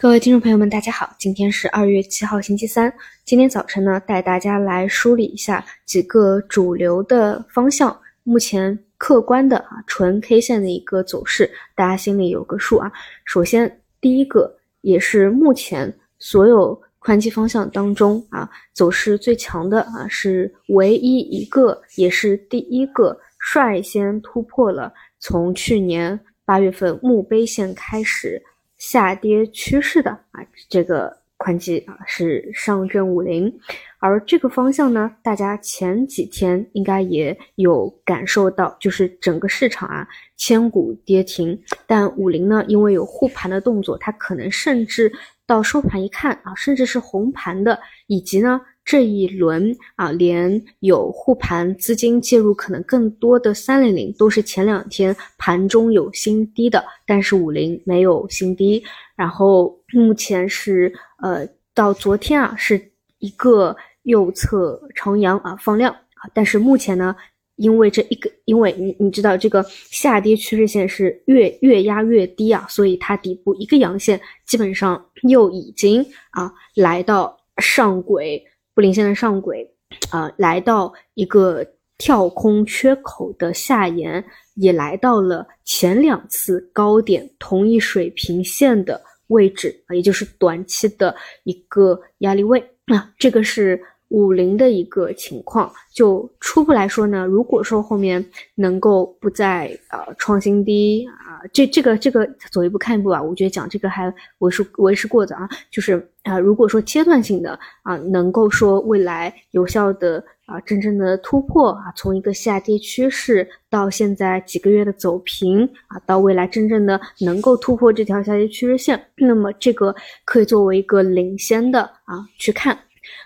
各位听众朋友们，大家好，今天是二月七号，星期三。今天早晨呢，带大家来梳理一下几个主流的方向，目前客观的啊纯 K 线的一个走势，大家心里有个数啊。首先，第一个也是目前所有宽基方向当中啊走势最强的啊，是唯一一个，也是第一个率先突破了从去年八月份墓碑线开始。下跌趋势的啊，这个宽基啊是上证五零，而这个方向呢，大家前几天应该也有感受到，就是整个市场啊千股跌停，但五零呢，因为有护盘的动作，它可能甚至到收盘一看啊，甚至是红盘的，以及呢。这一轮啊，连有护盘资金介入可能更多的三零零都是前两天盘中有新低的，但是五零没有新低。然后目前是呃到昨天啊是一个右侧长阳啊放量啊，但是目前呢，因为这一个，因为你你知道这个下跌趋势线是越越压越低啊，所以它底部一个阳线基本上又已经啊来到上轨。布林线的上轨，啊，来到一个跳空缺口的下沿，也来到了前两次高点同一水平线的位置啊，也就是短期的一个压力位。啊，这个是五零的一个情况。就初步来说呢，如果说后面能够不再呃创新低啊，这这个这个走一步看一步啊，我觉得讲这个还为时为时过早啊，就是。啊，如果说阶段性的啊，能够说未来有效的啊，真正的突破啊，从一个下跌趋势到现在几个月的走平啊，到未来真正的能够突破这条下跌趋势线，那么这个可以作为一个领先的啊去看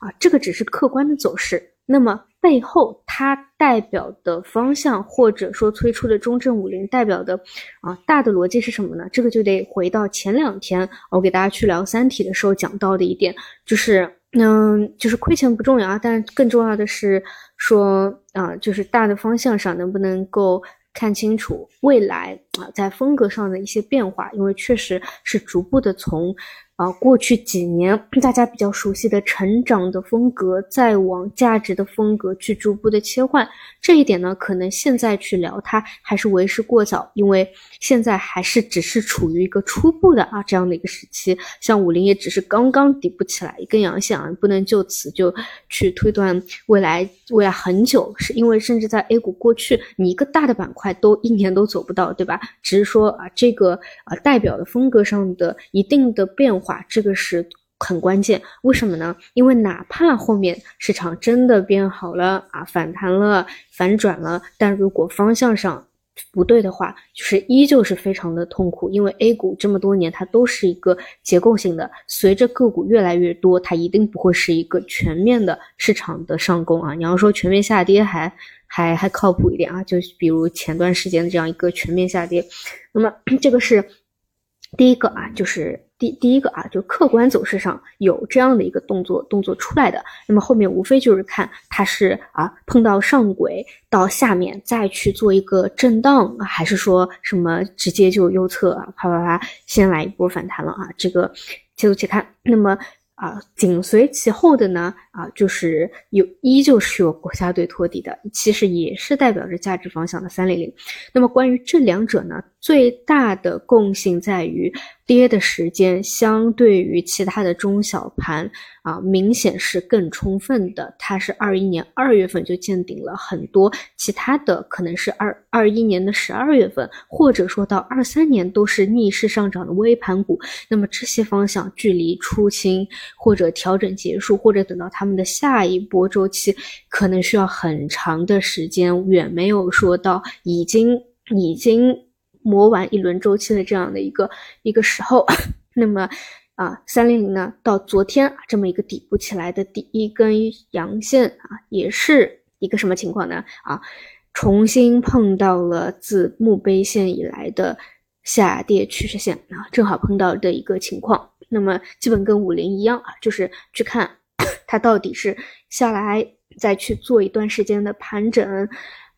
啊，这个只是客观的走势。那么背后它代表的方向，或者说推出的中证五零代表的啊大的逻辑是什么呢？这个就得回到前两天我给大家去聊三体的时候讲到的一点，就是嗯，就是亏钱不重要啊，但更重要的是说啊，就是大的方向上能不能够看清楚未来啊在风格上的一些变化，因为确实是逐步的从。啊，过去几年大家比较熟悉的成长的风格，再往价值的风格去逐步的切换，这一点呢，可能现在去聊它还是为时过早，因为现在还是只是处于一个初步的啊这样的一个时期，像五零也只是刚刚底部起来一根阳线啊，不能就此就去推断未来未来很久，是因为甚至在 A 股过去，你一个大的板块都一年都走不到，对吧？只是说啊这个啊代表的风格上的一定的变化。这个是很关键，为什么呢？因为哪怕后面市场真的变好了啊，反弹了，反转了，但如果方向上不对的话，就是依旧是非常的痛苦。因为 A 股这么多年它都是一个结构性的，随着个股越来越多，它一定不会是一个全面的市场的上攻啊。你要说全面下跌，还还还靠谱一点啊，就比如前段时间的这样一个全面下跌，那么这个是第一个啊，就是。第第一个啊，就客观走势上有这样的一个动作动作出来的，那么后面无非就是看它是啊碰到上轨到下面再去做一个震荡，还是说什么直接就右侧啊啪啪啪先来一波反弹了啊？这个且走且看。那么。啊，紧随其后的呢，啊，就是有依旧是有国家队托底的，其实也是代表着价值方向的三零零。那么关于这两者呢，最大的共性在于跌的时间相对于其他的中小盘啊，明显是更充分的。它是二一年二月份就见顶了很多，其他的可能是二二一年的十二月份，或者说到二三年都是逆势上涨的微盘股。那么这些方向距离出清。或者调整结束，或者等到他们的下一波周期，可能需要很长的时间，远没有说到已经已经磨完一轮周期的这样的一个一个时候。那么啊，三零零呢，到昨天啊这么一个底部起来的第一根阳线啊，也是一个什么情况呢？啊，重新碰到了自墓碑线以来的下跌趋势线啊，正好碰到的一个情况。那么基本跟五零一样啊，就是去看 它到底是下来再去做一段时间的盘整，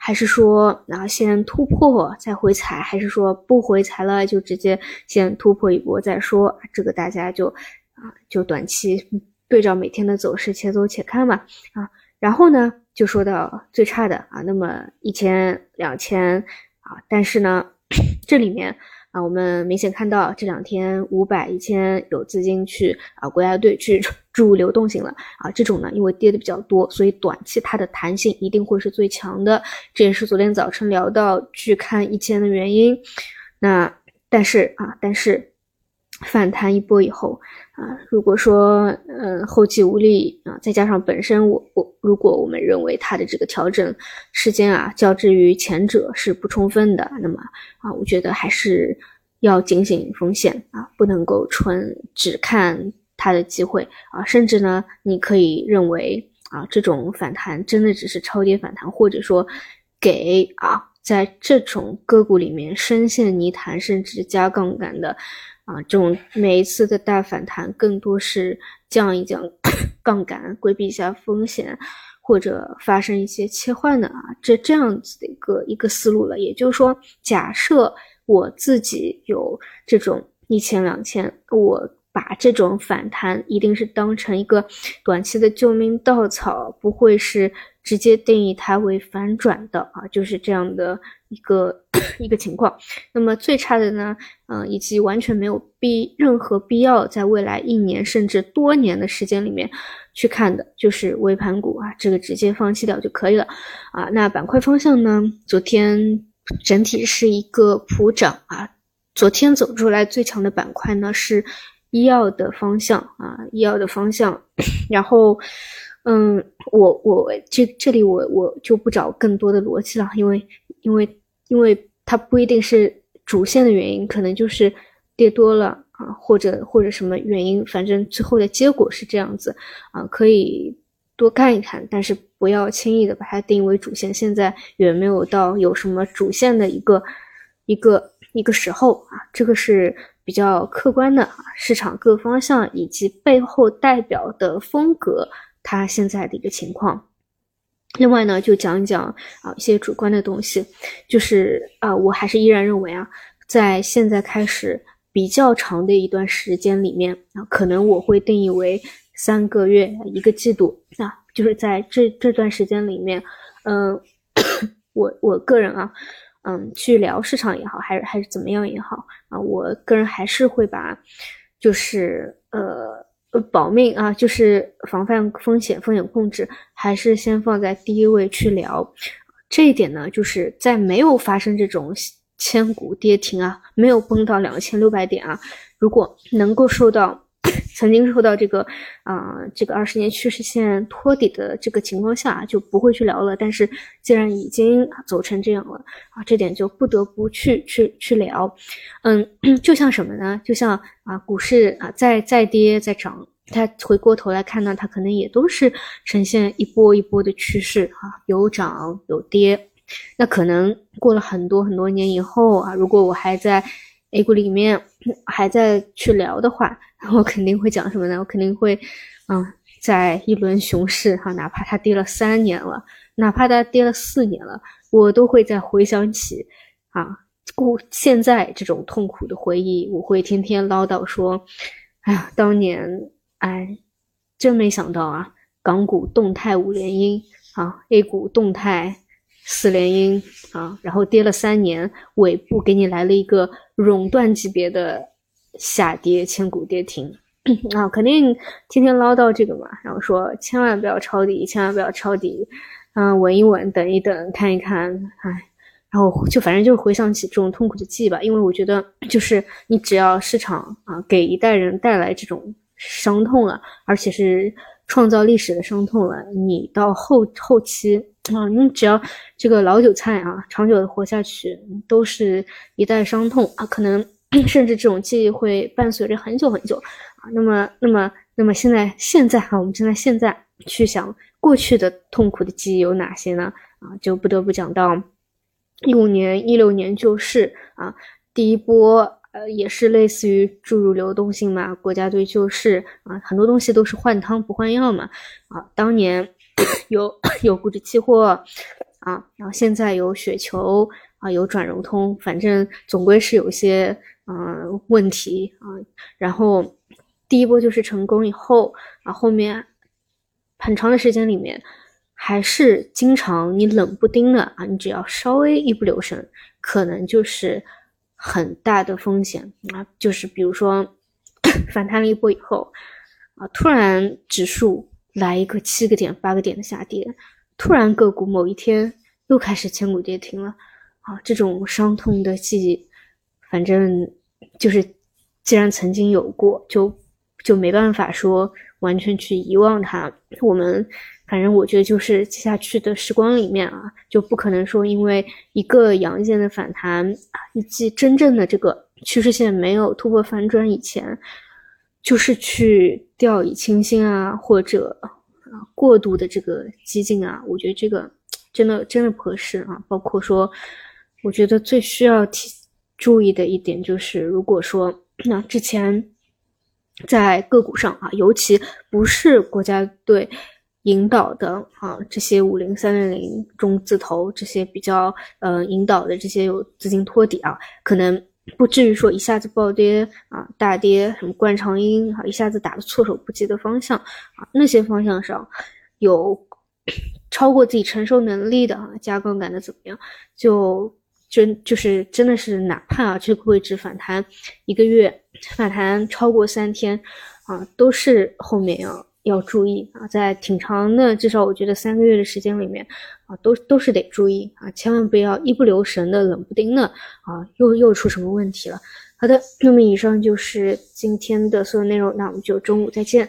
还是说啊先突破再回踩，还是说不回踩了就直接先突破一波再说？这个大家就啊就短期对照每天的走势且走且看吧啊。然后呢就说到最差的啊，那么一千两千啊，但是呢 这里面。啊，我们明显看到这两天五百一千有资金去啊国家队去注入流动性了啊，这种呢因为跌的比较多，所以短期它的弹性一定会是最强的，这也是昨天早晨聊到去看一千的原因。那但是啊，但是。反弹一波以后啊，如果说嗯后继无力，再加上本身我我如果我们认为它的这个调整时间啊，较之于前者是不充分的，那么啊，我觉得还是要警醒风险啊，不能够纯只看它的机会啊，甚至呢，你可以认为啊，这种反弹真的只是超跌反弹，或者说给啊，在这种个股里面深陷泥潭甚至加杠杆的。啊，这种每一次的大反弹，更多是降一降杠杆，规避一下风险，或者发生一些切换的啊，这这样子的一个一个思路了。也就是说，假设我自己有这种一千两千，我把这种反弹一定是当成一个短期的救命稻草，不会是直接定义它为反转的啊，就是这样的一个。一个情况，那么最差的呢，嗯，以及完全没有必任何必要在未来一年甚至多年的时间里面去看的，就是微盘股啊，这个直接放弃掉就可以了啊。那板块方向呢，昨天整体是一个普涨啊，昨天走出来最强的板块呢是医药的方向啊，医药的方向，然后，嗯，我我这这里我我就不找更多的逻辑了，因为因为因为。它不一定是主线的原因，可能就是跌多了啊，或者或者什么原因，反正最后的结果是这样子啊，可以多看一看，但是不要轻易的把它定义为主线。现在远没有到有什么主线的一个一个一个时候啊，这个是比较客观的啊，市场各方向以及背后代表的风格，他现在的一个情况。另外呢，就讲一讲啊一些主观的东西，就是啊，我还是依然认为啊，在现在开始比较长的一段时间里面啊，可能我会定义为三个月一个季度啊，就是在这这段时间里面，嗯，我我个人啊，嗯，去聊市场也好，还是还是怎么样也好啊，我个人还是会把，就是呃。呃，保命啊，就是防范风险、风险控制，还是先放在第一位去聊。这一点呢，就是在没有发生这种千股跌停啊，没有崩到两千六百点啊，如果能够受到。曾经受到这个啊这个二十年趋势线托底的这个情况下，就不会去聊了。但是既然已经走成这样了啊，这点就不得不去去去聊。嗯，就像什么呢？就像啊股市啊再再跌再涨，它回过头来看呢，它可能也都是呈现一波一波的趋势啊，有涨有跌。那可能过了很多很多年以后啊，如果我还在 A 股里面还在去聊的话。我肯定会讲什么呢？我肯定会，嗯，在一轮熊市哈，哪怕它跌了三年了，哪怕它跌了四年了，我都会再回想起啊，故现在这种痛苦的回忆，我会天天唠叨说，哎呀，当年哎，真没想到啊，港股动态五连阴啊，A 股动态四连阴啊，然后跌了三年，尾部给你来了一个熔断级别的。下跌，千股跌停 啊，肯定天天唠叨这个嘛，然后说千万不要抄底，千万不要抄底，嗯，稳一稳，等一等，看一看，哎，然后就反正就是回想起这种痛苦的记忆吧，因为我觉得 就是你只要市场啊给一代人带来这种伤痛了，而且是创造历史的伤痛了，你到后后期啊，你只要这个老韭菜啊，长久的活下去，都是一代伤痛啊，可能。甚至这种记忆会伴随着很久很久啊。那么，那么，那么现在，现在哈，我们现在现在去想过去的痛苦的记忆有哪些呢？啊，就不得不讲到一五年、一六年就是啊，第一波呃也是类似于注入流动性嘛，国家队救市啊，很多东西都是换汤不换药嘛啊。当年 有有股指期货啊，然后现在有雪球啊，有转融通，反正总归是有些嗯问题啊。然后第一波就是成功以后啊，后面很长的时间里面还是经常你冷不丁的啊，你只要稍微一不留神，可能就是很大的风险啊，就是比如说 反弹了一波以后啊，突然指数。来一个七个点、八个点的下跌，突然个股某一天又开始千股跌停了，啊，这种伤痛的记忆，反正就是既然曾经有过，就就没办法说完全去遗忘它。我们反正我觉得就是接下去的时光里面啊，就不可能说因为一个阳线的反弹啊，以及真正的这个趋势线没有突破反转以前。就是去掉以轻心啊，或者啊过度的这个激进啊，我觉得这个真的真的不合适啊。包括说，我觉得最需要提注意的一点就是，如果说那之前在个股上啊，尤其不是国家队引导的啊，这些五零三零零中字头这些比较呃引导的这些有资金托底啊，可能。不至于说一下子暴跌啊，大跌什么冠长阴啊，一下子打的措手不及的方向啊，那些方向上有超过自己承受能力的啊，加杠杆的怎么样？就真就是真的是哪怕啊这个位置反弹一个月，反弹超过三天啊，都是后面要。要注意啊，在挺长的，至少我觉得三个月的时间里面啊，都都是得注意啊，千万不要一不留神的、冷不丁的啊，又又出什么问题了。好的，那么以上就是今天的所有内容，那我们就中午再见。